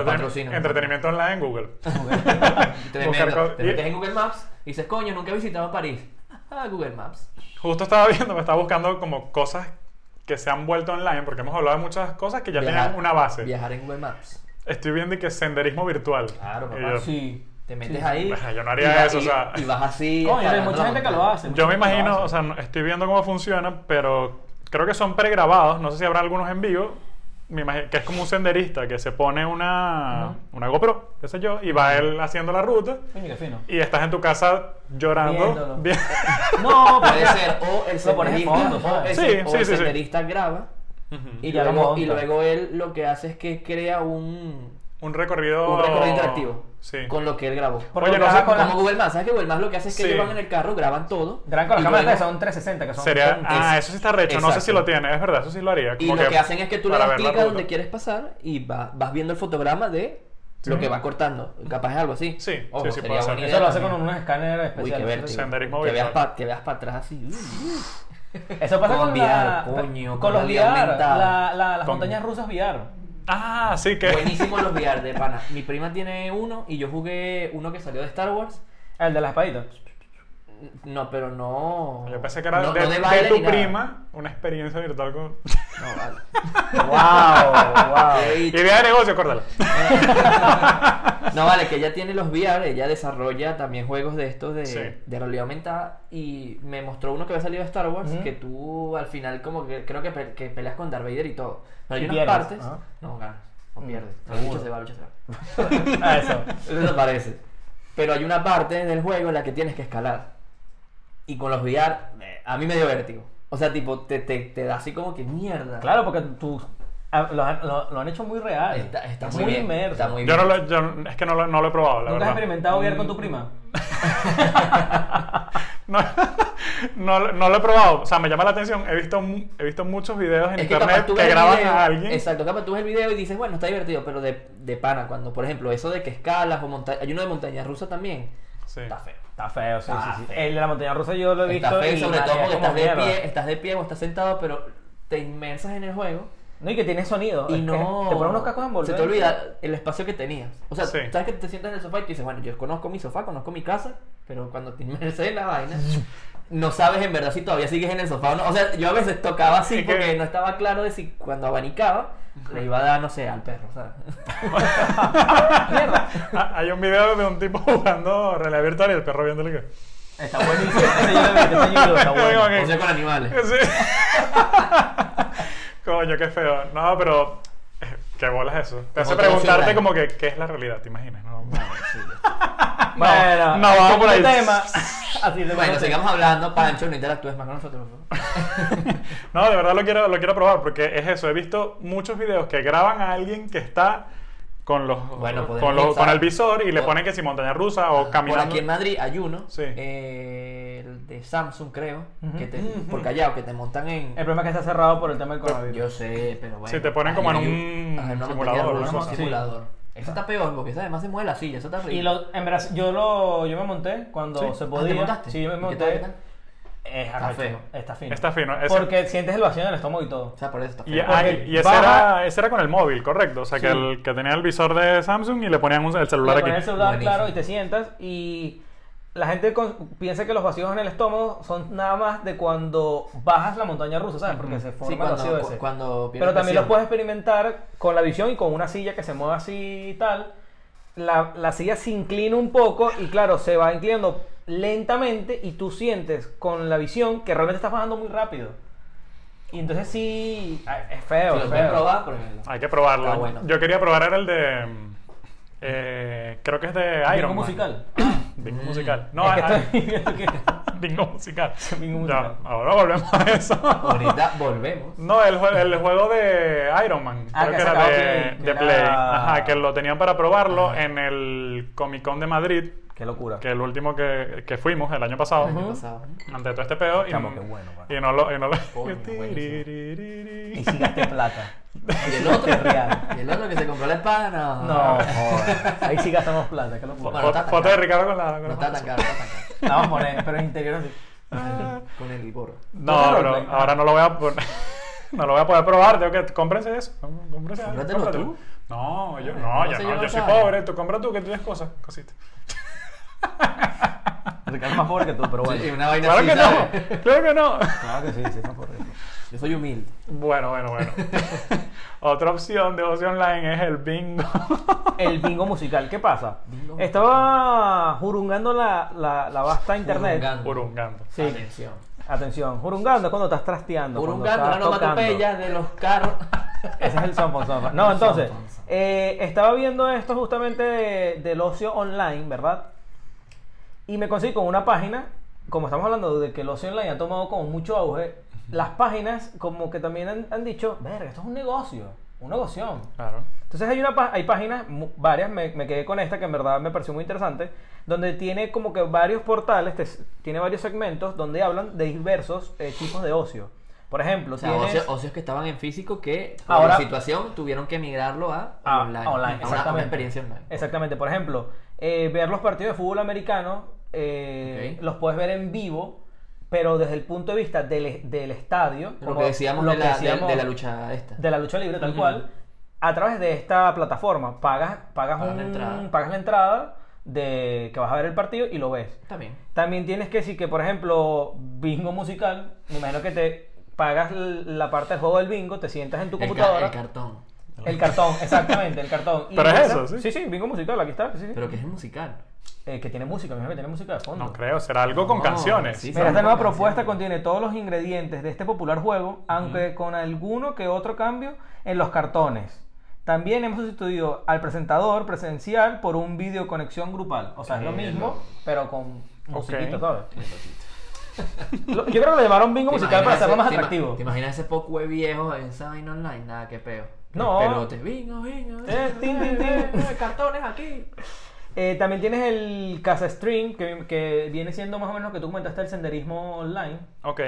entretenimiento- online en Google. Te metes en Google Maps y dices, coño, nunca he visitado París. Ah, Google Maps. Justo estaba viendo, me estaba buscando como cosas que se han vuelto online, porque hemos hablado de muchas cosas que ya Viajar- tenían una base. Viajar en Google Maps. Estoy viendo y que senderismo virtual. Claro, papá. Yo, Sí. Te metes Sí. ahí. Ajá, yo no haría va- eso, o y- sea. Y vas así. Coño, hay mucha gente que lo hace. Yo me imagino, o sea, estoy viendo cómo funciona, pero creo que son pregrabados. No sé si habrá algunos en vivo. Me imagino que es como un senderista que se pone una, una GoPro, qué sé yo, y va él haciendo la ruta. Coño, qué fino. Y estás en tu casa llorando. Bien- No, Puede ser o el senderista, fondo, o Sí, o sí, el sí, sí. senderista graba y, luego, y luego él lo que hace es que crea un, Un recorrido. un recorrido interactivo Sí. con lo que él grabó. Porque Oye, no sé la- Como Google Maps, ¿sabes que Google Maps lo que hace es que Sí. ellos van en el carro, graban todo? Graban con las cámaras luego- que son 360, que son... Sería, ah, es- eso sí está recho. No sé si lo tiene, es verdad, eso sí lo haría. Y lo que hacen es que tú le das clic a donde quieres pasar y va- vas viendo el fotograma de lo que va cortando. Capaz es algo así. Sí, Ojo, sí, sí, sería puede ser. buena Eso idea lo hace con unos escáneres Uy, especiales. qué vértigo. Senderismo que veas para que veas para atrás así. uy. Eso pasa Con con, VR, la- coño, con, con los VR, aumentada. la- la- las Con- montañas rusas VR. Ah, sí, que. Buenísimo los VR de pana. Mi prima tiene uno y yo jugué uno que salió de Star Wars. El de la espadita. No, pero no. Yo pensé que era no- de, no de baile tu ni nada. prima una experiencia virtual con. No, vale. wow, wow. Idea de negocio, córdala. No, vale, que ella tiene los VR, ella desarrolla también juegos de estos de, Sí. de realidad aumentada y me mostró uno que había salido de Star Wars que tú al final como que creo que, pe- que peleas con Darth Vader y todo. Pero hay unas pierdes, partes... No, ganas. O Mm, pierdes. Bicho se va, bicho se va. Ah, eso. Eso te parece. Pero hay una parte del juego en la que tienes que escalar. Y con los VR, eh, a mí me dio vértigo. O sea, tipo, te, te, te da así como que mierda. Claro, porque tú, lo, han- lo- lo han hecho muy real. Está, está Es muy bien. inmerso. Está muy Yo no lo, yo, es que no lo, no lo he probado, la ¿Nunca has verdad. experimentado VR con tu prima? No, no, lo- no lo he probado. O sea, me llama la atención. He visto, he visto muchos videos en Es que internet que, graban video- a alguien. Exacto, capaz tú ves el video y dices, bueno, está divertido, pero de, de pana, cuando, por ejemplo, eso de que escalas o montaña. Hay uno de montaña rusa también. Sí. Está feo. Está feo, sí, Está sí, sí. feo. El de la montaña rusa yo lo he visto. Está feo, y sobre todo porque estás de, pie, estás de pie o estás sentado, pero te inmersas en el juego No, y que tiene sonido. y no. Te ponen unos cascos Se envolventes. te olvida el espacio que tenías. O sea, Sí. sabes que te sientas en el sofá y tú dices, bueno, yo conozco mi sofá, conozco mi casa, pero cuando te inmerses en la vaina, no sabes en verdad si todavía sigues en el sofá o no. O sea, yo a veces tocaba así Es que- porque no estaba claro de si cuando abanicaba le iba a dar, no sé, al perro, ¿sabes? Mierda. Ah, Hay un video de un tipo jugando realidad virtual y el perro viéndole que. Está buenísimo. Ese yo está bueno. Ok. O sea, con animales. Sí. Coño, qué feo. No, pero. eh, ¿Qué bolas eso? Te hace preguntarte como que qué es la realidad, ¿te imaginas? No, Bueno, no, el vamos por ahí. tema. Así de Bueno, sigamos hablando, Pancho, no interactúes más con nosotros. por. No, de verdad lo quiero, lo quiero probar porque es eso. He visto muchos videos que graban a alguien que está con los Bueno, con, los- pensar- con el visor y le Por- ponen que si montaña rusa o Por caminando. aquí en Madrid hay uno, Sí. eh, el de Samsung creo, que te, por Callao, que te montan en... El problema es que está cerrado por el tema del coronavirus. Yo sé, pero bueno. Sí, te ponen como en un simulador, un Sí. simulador. Eso está peor, porque eso además se mueve la silla, eso está horrible. Y lo, en verdad, yo, lo, yo me monté cuando Sí. se Ah, podía. ¿te montaste? Sí, yo me ¿Y qué monté. tal, qué tal? Es Está feo. Está fino. Está fino. Ese- Porque sientes el vacío en el estómago y todo. O sea, por eso está y, ah, Porque y ese, baja- era, ese era con el móvil, correcto. O sea, que, el, que tenía el visor de Samsung y le ponían un- el celular Le aquí. pones el celular, Buenísimo. claro, y te sientas y la gente con- piensa que los vacíos en el estómago son nada más de cuando bajas la montaña rusa, ¿sabes? Porque se forma Sí, el cuando, vacío cu- ese. cuando Pero también lo puedes experimentar con la visión y con una silla que se mueve así y tal. La, la silla se inclina un poco y claro, se va inclinando lentamente y tú sientes con la visión que realmente estás bajando muy rápido. Y entonces sí, ay, es feo, Si es lo puedes feo. probar, pero... Hay que probarlo. Bueno. Yo quería probar era el de. Mm, eh, creo que es de Iron Bingo Man. musical. Bingo Mm. musical. No, es que ah, estoy que- bingo musical. Bingo Ya, ahora volvemos a eso. Ahorita volvemos. No, el, el juego de Iron Man. Ah, creo que era de, Play, que de era- Play. Ajá, que lo tenían para probarlo en el Comic Con de Madrid, Qué locura. que el último que, que fuimos el año pasado. El año pasado. Ante todo este peo. Y, Chamo, qué bueno, y no lo. Y no lo Coño, buenísimo. Y si gasté plata. Y el otro, Es real. y el otro que se compró la espada, no. No, joder. Ahí sí gastamos plata, que lo Bueno, no está tan Foto de caro. Ricardo con la. con No la está tan caro, no está tan caro. La vamos a poner, pero en interior así. Con el gorro. No, ¿Tú pero roleplay? ahora no lo voy a poner. No lo voy a poder probar, tengo que cómprense eso. Cómprense algo, Cómpratelo cómpratelo. tú. No, yo no, yo no, soy pobre, tú compra tú que tienes cosas, cositas. Ricardo es más pobre que tú, pero bueno. Sí, una vaina Claro así, que ¿sabes? no, claro que no. Claro que sí, sí, es más pobre. Yo soy humilde. Bueno, bueno, bueno. Otra opción de ocio online es el bingo. El bingo musical, ¿qué pasa? Bingo Estaba jurungando la, la, la vasta internet. Jurungando. Urungando. Sí. Atención. Atención, jurungando es cuando estás trasteando. Jurungando, la onomatopeya de los carros. Ese es el sonfon sonfon. No, entonces, eh, estaba viendo esto justamente de- del ocio online, ¿verdad? Y me conseguí con una página, como estamos hablando de que el ocio online ha tomado como mucho auge, las páginas como que también han, han dicho, verga, esto es un negocio, un negocio. Claro. Entonces hay, una, hay páginas, varias, me, me quedé con esta que en verdad me pareció muy interesante, donde tiene como que varios portales, te- tiene varios segmentos donde hablan de diversos eh, tipos de ocio. Por ejemplo, O sea, tienes... ocios, ocios que estaban en físico que por Ahora- la situación tuvieron que migrarlo a, Ah, online. online, A una- experiencia online. Exactamente, por ejemplo, eh, ver los partidos de fútbol americano, eh, los puedes ver en vivo, pero desde el punto de vista del, del estadio, Lo como que decíamos, lo de, que la, de- decíamos de la lucha esta. de la lucha libre, tal Ujú. cual, a través de esta plataforma, pagas, pagas, Pagas un- la entrada. pagas la entrada de que vas a ver el partido y lo ves. También. También tienes que decir que, por ejemplo, bingo musical, me imagino que te pagas la parte del juego del bingo, te sientas en tu El, ca- computadora. el cartón. El cartón, exactamente, el cartón. Y Pero es eso, ¿sí? Sí, sí, bingo musical, aquí está. sí, sí. Pero que es musical. Eh, que tiene música, me imagino que tiene música de fondo. No creo, será algo con No, canciones. sí. Mira, esta nueva propuesta contiene todos los ingredientes de este popular juego, aunque con alguno que otro cambio en los cartones. También hemos sustituido al presentador presencial por un video conexión grupal. O sea, es lo mismo, pero con musiquita, Ok. ¿sabes? Yo creo que le llamaron bingo ¿Te musical para hacerlo más te atractivo. ¿Te imaginas ese poco de viejo en esa vaina online? Nada, qué peo. No. Pelote. Bingo, bingo. Eh, tin, tin, tin. eh, cartones aquí. Eh, también tienes el Casa Stream, que, que viene siendo más o menos lo que tú comentaste, el senderismo online. Ok.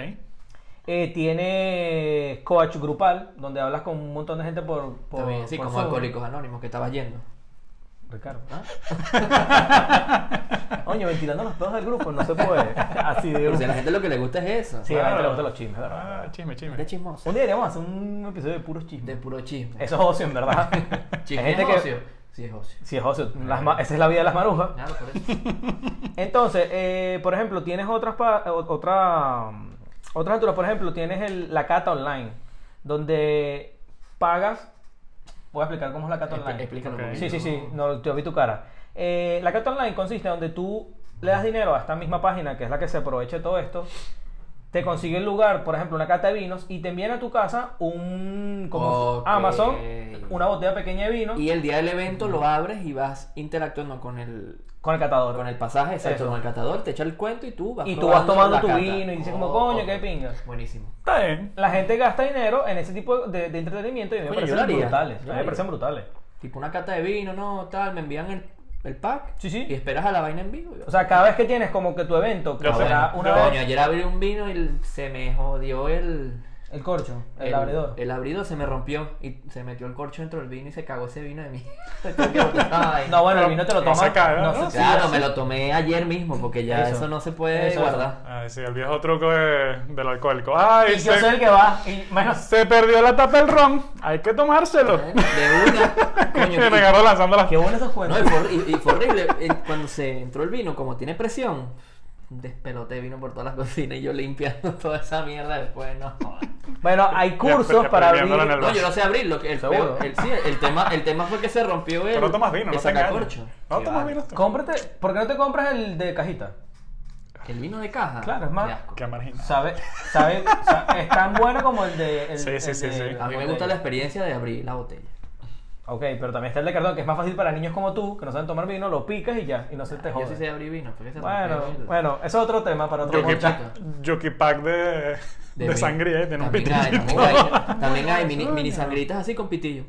Eh, tiene coach grupal, donde hablas con un montón de gente por, por También, sí, por como Zoom. alcohólicos anónimos que estabas yendo. Ricardo. ¿Ah? Oye, ventilando los pedos del grupo, no se puede. Así de Pero si a la gente lo que le gusta es eso. Sí, a la gente le gustan los chismes, ¿verdad? Ah, chisme, chisme. De chismoso. Un día deberíamos hacer un episodio de puros chismes. De puro chisme. Eso es ocio, en verdad. Chisme Hay gente es que- Sí, es ocio. Sí, es ocio. Las ma- esa es la vida de las marujas. Claro, por eso. Entonces, eh, por ejemplo, tienes otras pa- o- otra, otras aventuras. Por ejemplo, tienes el- la cata online, donde pagas. Voy a explicar cómo es la cata Expl- online. Explícalo Ok. Sí, poquito. sí, sí, no, te vi tu cara. Eh, la carta online consiste en donde tú le das dinero a esta misma página, que es la que se aprovecha de todo esto, te consigue el lugar, por ejemplo, una cata de vinos, y te envían a tu casa un, como. Amazon, una botella pequeña de vino Y el día del evento lo abres y vas interactuando con el, con el catador. con el pasaje, exacto, Eso. con el catador, te echa el cuento y tú vas Y tú vas tomando la tu cata. vino y dices como, Oh, coño, ok. qué pinga. Buenísimo. Está bien. La gente gasta dinero en ese tipo de, de entretenimiento y a mí me Coño, parecen brutales. Yo A mí me parecen brutales. Tipo una cata de vino, no, tal, me envían el, el pack. Sí, sí. Y esperas a la vaina en vivo. O sea, cada vez que tienes como que tu evento, que será una vez, Coño, ayer abrí un vino y se me jodió el... el corcho, el, abridor. El abridor se me rompió y se metió el corcho dentro del vino y se cagó ese vino de mí. No, bueno, el vino te lo No tomas. se caga, no ¿no? se- Claro, sí, me sí. lo tomé ayer mismo porque ya Eso. eso, no se puede Eso, guardar. Ah, sí, el viejo truco de- del alcohólico. Ay, Y yo se, soy el que va. Y, bueno, se perdió la tapa del ron. Hay que tomárselo. De una. Coño, Me y- agarró lanzando las qué bueno esos No, cuentos. y fue, horri- y- y fue horrible. eh, Cuando se entró el vino, como tiene presión, despelote de vino por toda la cocina y yo limpiando toda esa mierda después, no. Bueno, hay cursos para abrir. No, yo no sé abrirlo. que El, peor- el, sí, el, tema, el tema fue que se rompió el. Pero no tomas vino, el no sacacorcho. No Sí, tomas vale. vino. tú. Cómprate, ¿por qué no te compras el de cajita? El vino de caja. Claro, es más- Qué marginal. ¿Sabe? ¿Sabe? sa- es tan bueno como el de. El, Sí, sí, el sí, de- sí. A mí me gusta la experiencia de abrir la botella. Ok, pero también está el de cartón, que es más fácil para niños como tú, que no saben tomar vino, lo picas y ya, y no se te Yo jode. sí sé abrir vino. porque se Bueno, rompió bueno, eso es otro tema para otro podcast. Yuki Pack de, de, vino. sangría. eh, Tiene un También hay, pitillito. también hay, también hay mini, mini sangritas así con pitillo.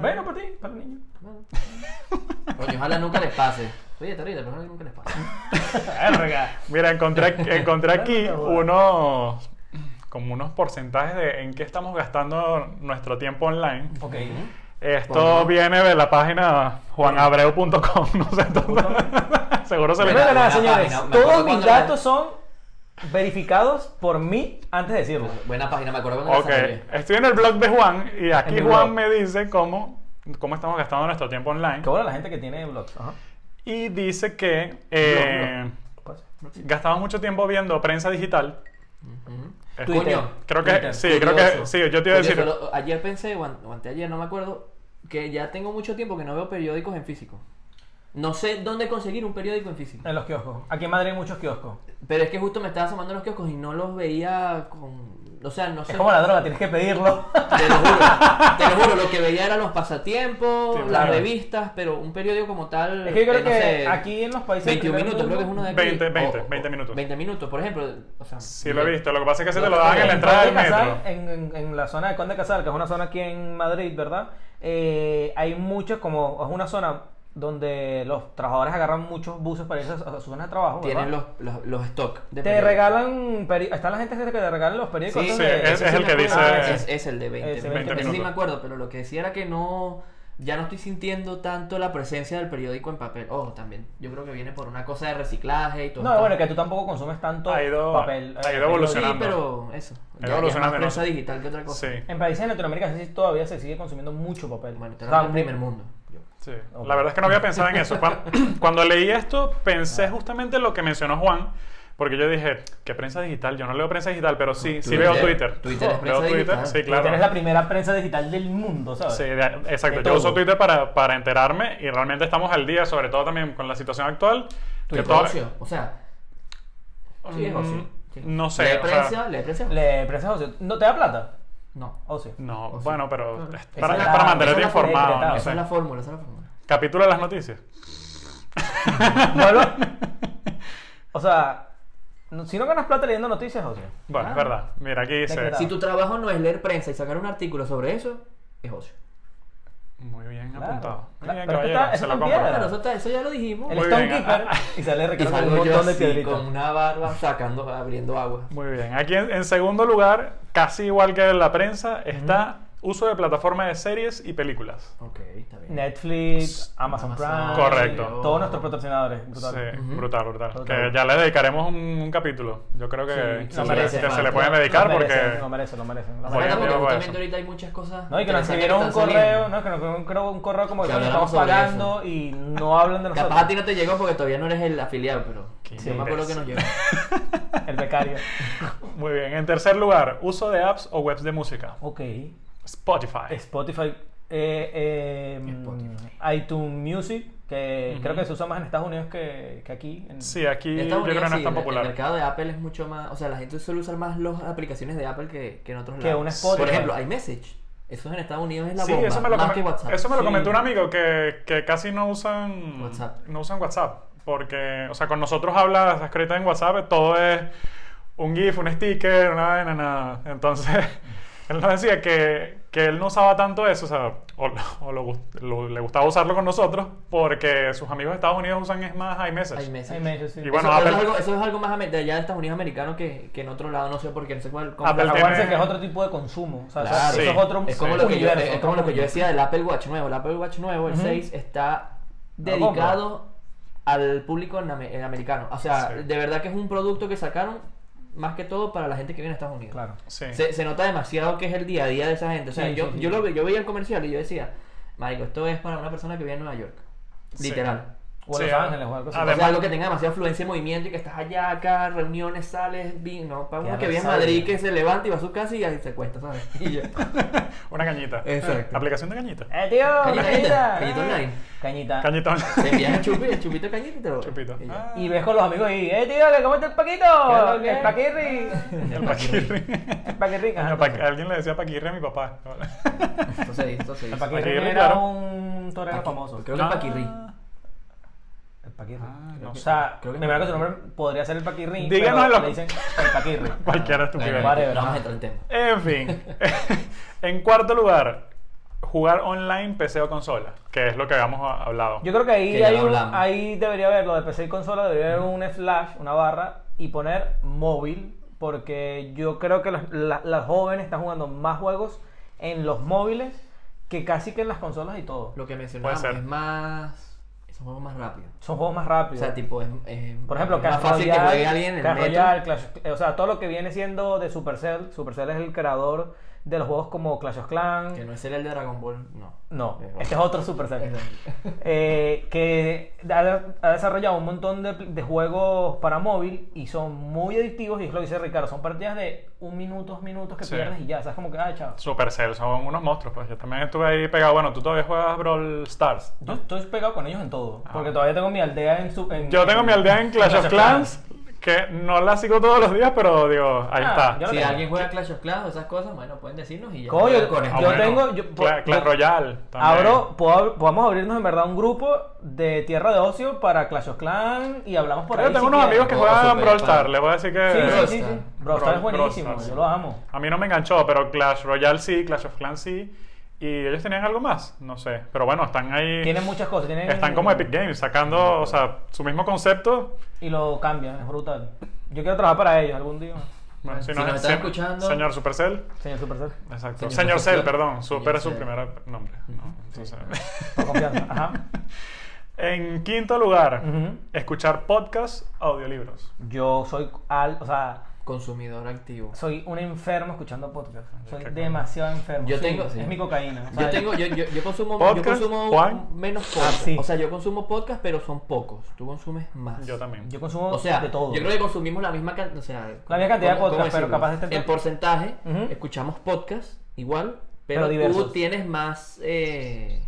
Bueno, para ti, para el niño. Coño, ojalá nunca les pase. Oye, ahorita, pero ojalá nunca les pase. Verga. Mira, encontré, encontré aquí unos como unos porcentajes de en qué estamos gastando nuestro tiempo online. Ok. Esto viene de la página juanabreu.com, no sé dónde. Seguro se le Primero que nada, señores, página. Me acuerdo todos mis cuando la- datos son verificados por mí antes de decirlo. Buena página, me acuerdo cuando Ok, estoy en el blog de Juan y aquí En mi Juan blog. me dice cómo, cómo estamos gastando nuestro tiempo online. Qué bueno la gente que tiene blogs. Ajá. Y dice que eh, Pues, gastamos mucho tiempo viendo prensa digital. Coño, Creo que Twitter. sí, creo que Curioso. sí, yo te iba a decir. Curioso, lo- ayer pensé, o, an- o anteayer, no me acuerdo, que ya tengo mucho tiempo que no veo periódicos en físico. No sé dónde conseguir un periódico en físico. en los kioscos. Aquí en Madrid hay muchos kioscos. Pero es que justo me estaba asomando en los kioscos y no los veía con... O sea, no sé... Es como la droga, tienes que pedirlo. Te lo juro, te lo juro, lo que veía eran los pasatiempos, Sí, las claro. revistas, pero un periódico como tal... Es que yo creo eh, no que sé, aquí en los países. del 21 primer minutos, creo que es uno de aquí. 20, 20, o- o- 20 minutos. 20 minutos, por ejemplo. O sea, Sí, lo he visto. Lo que pasa es que se te lo dan en la en entrada del metro. en, en- en la zona de Conde Casal, que es una zona aquí en Madrid, ¿verdad? Eh, hay muchos, como es una zona donde los trabajadores agarran muchos buses para irse a, a sus zonas de trabajo. Tienen los, los, los stock de Te periódicos. regalan. Están la gente que te regalan los periódicos. Sí, sí, de- es- ese es sí el que dice- Ah, Es, es el de 20. Ese 20 Ese sí me acuerdo, pero lo que decía era que no. Ya no estoy sintiendo tanto la presencia del periódico en papel. Ojo, también. Yo creo que viene por una cosa de reciclaje y todo. No, bueno, que tú tampoco consumes tanto Ha ido- papel. ha eh, ido. Sí, pero eso. Ha Ya, ya es más digital que otra cosa. Sí, En países de Latinoamérica sí todavía se sigue consumiendo mucho papel. Bueno, sea, el primer mundo. Sí. La verdad es que no había pensado en eso. Cuando, cuando leí esto, pensé justamente lo que mencionó Juan. Porque yo dije, ¿qué prensa digital? Yo no leo prensa digital, pero sí, sí Twitter. veo Twitter. Twitter es Veo prensa Twitter, digital. sí, Twitter claro. es la primera prensa digital del mundo, ¿sabes? Sí, de- exacto. De Yo uso. Twitter para, para enterarme y realmente estamos al día, sobre todo también con la situación actual. que Twitter todo- ocio. O sea. Sí, es ocio. Sí. Mm, no sé, ¿Lee o sea- prensa? ¿Lee prensa? Le prensa ocio. ¿No te da plata? No. Ocio. No, O sí. bueno, pero es para, es es la- para mantenerte informado. no Esa sé. es la fórmula, esa es la fórmula. Capítulo de las noticias. No, no. O sea, no- si no ganas plata leyendo noticias, ocio. Bueno, es Ah. verdad. Mira, aquí dice. Si tu trabajo no es leer prensa y sacar un artículo sobre eso, es ocio. Muy bien Claro. apuntado. Muy Claro, bien, caballero. está- Se eso lo en compro. piedra. Pero eso, está- eso ya lo dijimos. El Muy Stone bien. Keeper Ah, y sale Y Ricardo con un montón de piedritas. con una barba sacando, abriendo agua. Muy bien. Aquí en, en segundo lugar, casi igual que la prensa, está uso de plataforma de series y películas. Ok, está bien. Netflix, Amazon, Amazon. Prime. Correcto. Todos nuestros patrocinadores. brutal. Sí, brutal, brutal. Brutal. Que ya le dedicaremos un, un capítulo. Yo creo que, Sí, que sí, se, merece, que se le pueden dedicar lo merecen, porque... Lo merecen, lo merecen. lo merecen. porque justamente eso. ahorita hay muchas cosas. No, y que nos escribieron un correo, saliendo. no, que nos escribieron un correo, como Que que estamos pagando y no hablan de nosotros. Capaz a ti no te llegó porque todavía no eres el afiliado, pero Qué yo me acuerdo que nos llegó. El becario. Muy bien. En tercer lugar, uso de apps o webs de música. Ok. Spotify. Spotify. eh, eh, Spotify. iTunes Music, que creo que se usa más en Estados Unidos que, que aquí. en- Sí, aquí En yo creo que no sí, es tan el- popular. El mercado de Apple es mucho más. O sea, la gente suele usar más las aplicaciones de Apple que, que en otros Que lados. un Spotify. Por ejemplo, iMessage. Eso en Estados Unidos es la Sí, bomba. eso me lo, más que WhatsApp. eso me lo Sí. comentó un amigo que, que casi no usan WhatsApp. no usan WhatsApp. Porque, o sea, con nosotros habla, está escrita en WhatsApp, todo es un GIF, un sticker, una vaina, nada. Entonces, él nos decía que, que él no usaba tanto eso, o sea, o, o lo lo- le gustaba usarlo con nosotros, porque sus amigos de Estados Unidos usan es más iMessage. iMessage. iMessage, sí. Y bueno, eso, eso es algo, eso es algo más de allá de Estados Unidos americano que, que en otro lado, no sé por qué, no sé cuál. Apple tiene- que es otro tipo de consumo. O sea, Claro. eso Sí. es otro Es como, lo que, yo, universo, es otro como lo que yo mundo. decía del Apple Watch nuevo. El Apple Watch nuevo, el Ujú. 6, está dedicado al público en en americano. O sea, Sí. de verdad que es un producto que sacaron más que todo para la gente que viene a Estados Unidos. Claro. Sí. Se, se nota demasiado que es el día a día de esa gente. O sea, Sí, yo, sí, sí. yo, lo, ve- yo veía el comercial y yo decía, Marico, esto es para una persona que vive en Nueva York. Sí. Literal. O Sí, Los Ángeles o algo así. además- o sea, algo que tenga demasiada afluencia de movimiento y que estás allá, acá, reuniones, sales, vi- no, para uno que vive en. Madrid que se levanta y va a su casa y ahí se acuesta, ¿sabes? Y ya. Una cañita. Exacto. Aplicación de cañita. ¡Eh, tío! Cañita, ¡Cañita! cañita online. Cañita. Cañitón. Te envían el chupito, el chupito cañita y te lo Chupito. y. Ah. Y ves con los amigos ahí, ¡eh, tío, que comete el paquito! ¿Qué es lo que ¡El paquirri! El paquirri. El paquirri. pa-. Alguien le decía paquirri a mi papá. Esto se dice, esto se El dice. paquirri Paquirri, era un torero famoso. Creo que es paquirri. El paquirri. Ah, no o sea, creo que es verdad que su nombre podría ser el paquirri, Díganos pero los- le dicen el paquirri. Cualquier Bueno, estupidez. No vamos a ajá. entrar en tema. En fin. en cuarto lugar, jugar online, PC o consola, que es lo que habíamos a- hablado. Yo creo que ahí, hay lo un- ahí debería haber lo de PC y consola, debería haber un flash, una barra y poner móvil porque yo creo que los- la- las jóvenes están jugando más juegos en los móviles que casi que en las consolas y todo. Lo que ser. es más. Es un juego más rápido. Son juegos más O rápidos. sea, tipo, es, es Por ejemplo, es Clash más fácil que Royale, juegue alguien en Clash. Royale, Clash- o sea, todo lo que viene siendo de Supercell. Supercell es el creador de los juegos como Clash of Clans. Que no es el de Dragon Ball, no. No, Eh, este es otro Supercell. Exacto. Eh, que ha, ha desarrollado un montón de, de juegos para móvil y son muy adictivos. Y es lo que dice Ricardo: son partidas de un minuto, dos minutos que Sí. pierdes y ya. O sea, es como que, ah, chao. Supercell son unos monstruos, pues yo también estuve ahí pegado. Bueno, tú todavía juegas Brawl Stars. Yo estoy pegado con ellos en todo. Ah. Porque todavía tengo mi aldea en. su- en- Yo tengo en- mi aldea en Clash of Clans, que no la sigo todos los días, pero digo, ahí Ah, está. yo- Si tengo. alguien juega Clash of Clans o esas cosas, bueno, pueden decirnos y ya. Coño, juegan con Ah, esto. yo bueno, tengo- yo- Cla- Clash yo- Royale. también. Abro, puedo- podemos abrirnos en verdad un grupo de tierra de ocio para Clash of Clans y hablamos por Yo ahí. tengo si unos quieren. amigos que O juegan Brawl Star. Stars, les voy a decir que... Sí, sí, sí, sí. Brawl Stars es buenísimo, yo lo amo. A mí no me enganchó, pero Clash Royale sí, Clash of Clans sí. Y ellos tenían algo más, no sé. Pero bueno, están ahí... Tienen muchas cosas. Tienen... Están como Epic Games, sacando, o sea, su mismo concepto. Y lo cambian, es brutal. Yo quiero trabajar para ellos algún día. Bueno, Si no- nos están se- escuchando- Señor Supercell. Señor Supercell. Exacto. Señor Señor. Cell, perdón. Super es su primer nombre. ¿no? Entonces, Por confianza. Ajá. en quinto lugar, Ujú. escuchar podcasts, audiolibros. Yo soy al, o sea, Consumidor activo. soy un enfermo escuchando podcast. Soy demasiado enfermo. Yo Sí, tengo- sí. Es mi cocaína. Yo tengo, yo, yo, yo consumo, yo ¿Podcast, consumo Juan? menos podcast. Ah, sí. O sea, yo consumo podcast, pero son pocos. Tú consumes más. Yo también. Yo consumo O sea, de todo. yo creo que consumimos la misma cantidad, o sea, La misma cantidad de ¿cómo- cómo podcast, pero capaz este- En porcentaje, escuchamos podcast igual, Pero pero, tú tienes más, eh,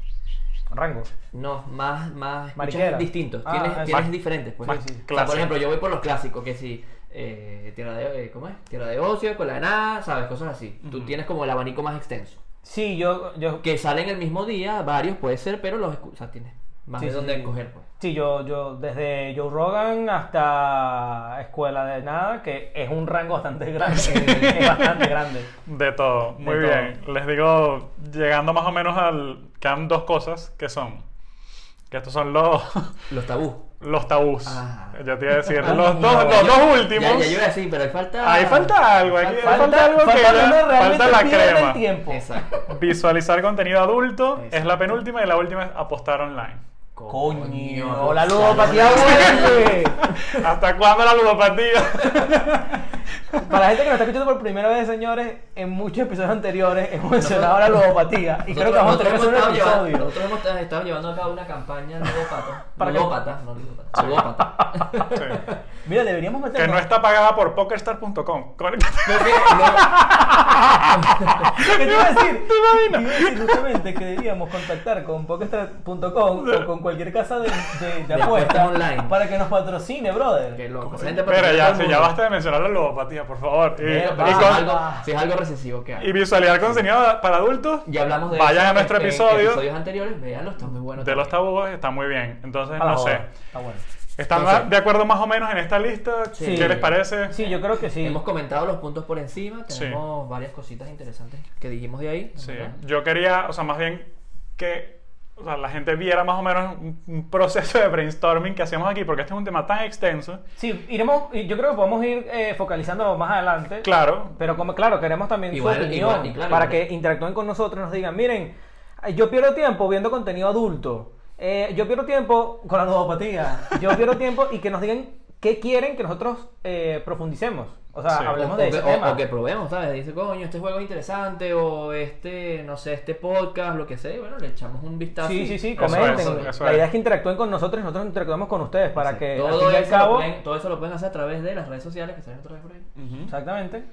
Rango. no, más, más, distintos, Ah, tienes, diferentes, pues. más O sea, por ejemplo, yo voy por los clásicos, que si, eh, tierra de, eh, ¿cómo es? Tierra de ocio, con la de nada, sabes, cosas así. Tú tienes como el abanico más extenso. Sí, yo, yo, Que salen el mismo día, varios puede ser, pero los o sea, tienes más Sí, de sí, dónde sí. escoger, pues. sí, yo, yo, desde Joe Rogan hasta Escuela de Nada, que es un rango bastante grande. es bastante grande. De todo. Muy De bien. Les digo, llegando más o menos al... Quedan dos cosas que son... Que estos son los, Los tabús. Los tabús. Ah. Yo te iba a decir, Ah, los, no, dos, los dos últimos. Ya, ya yo iba a decir, pero ahí falta. Ahí falta algo, aquí Falta- falta, algo que falta donde realmente falta la crema. el tiempo. Exacto. Visualizar contenido adulto es la penúltima y la última es apostar online. Coño, la ludopatía vuelve. ¿Hasta cuándo la ludopatía? Para la gente que nos está escuchando por primera vez, señores, en muchos episodios anteriores hemos mencionado la ludopatía. Y creo que vamos a tener que hacer un episodio. llevando- nosotros hemos estado llevando a cabo una campaña ludópata. ¿Para qué? ludópata, no ludópata. Ludópata. Sí. Mira, deberíamos meter. Que no está pagada por PokerStar.com. Conéctate. ¿Qué te iba a decir? Te iba a decir justamente que deberíamos contactar con Pokestar.com o con cualquier casa de, de, de De apuestas online. para que nos patrocine, brother. que loco. todo ya, si ya basta de mencionar la ludopatía, por favor. Y, Mira, y Pero si, es con- algo, si es algo recesivo que hay. y visualizar contenido para adultos. Ya hablamos de Vayan eso a nuestro en- en episodio episodios anteriores, véanlo, está muy bueno. de los tabúes, está muy bien. Entonces, no sé. Está bueno. ¿Están Entonces- de acuerdo más o menos en esta lista? Sí. ¿Qué les parece? Sí, yo creo que sí. Hemos comentado los puntos por encima, Sí. tenemos varias cositas interesantes que dijimos de ahí. Sí, ¿verdad? yo quería, o sea, más bien que o sea, la gente viera más o menos un, un proceso de brainstorming que hacíamos aquí, porque este es un tema tan extenso. Sí, iremos, y yo creo que podemos ir eh, focalizándolo más adelante. Claro, Pero como claro, queremos también Igual- su opinión igual, y claro, para igual. que interactúen con nosotros y nos digan, miren, yo pierdo tiempo viendo contenido adulto, eh, yo pierdo tiempo con la ludopatía, yo pierdo tiempo y que nos digan qué quieren que nosotros eh, profundicemos. O sea, Sí. hablemos o, de o ese que, o- tema. o que probemos, ¿sabes? Dice, coño, este juego es interesante, o este, no sé, este podcast, lo que sea, y bueno, le echamos un vistazo. Sí, y- sí, sí, Eso comenten. es, eso la idea es que interactúen con nosotros y nosotros interactuemos con ustedes para Exacto. que todo, al al cabo... lo pueden, todo eso lo pueden hacer a través de las redes sociales que están otra vez por ahí. Exactamente.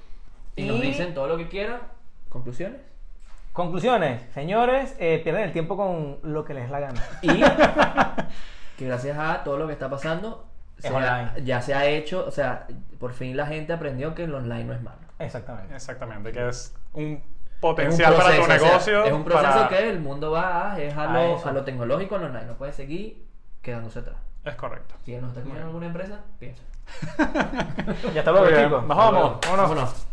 Y, nos dicen todo lo que quieran. ¿Conclusiones? Conclusiones, señores, eh, pierden el tiempo con lo que les la gana. Y que gracias a todo lo que está pasando, Es online. ya se ha hecho, o sea, por fin la gente aprendió que el online no es malo. Exactamente. exactamente, que es un Es un potencial para tu proceso, o sea, negocio. es un proceso para- que el mundo va a, es a, A lo, eso. a lo tecnológico, al online. No puede seguir quedándose atrás. Es correcto. Si nos está escuchando alguna empresa, piensa. Ya Muy bien, chicos. Nos vamos. Vámonos.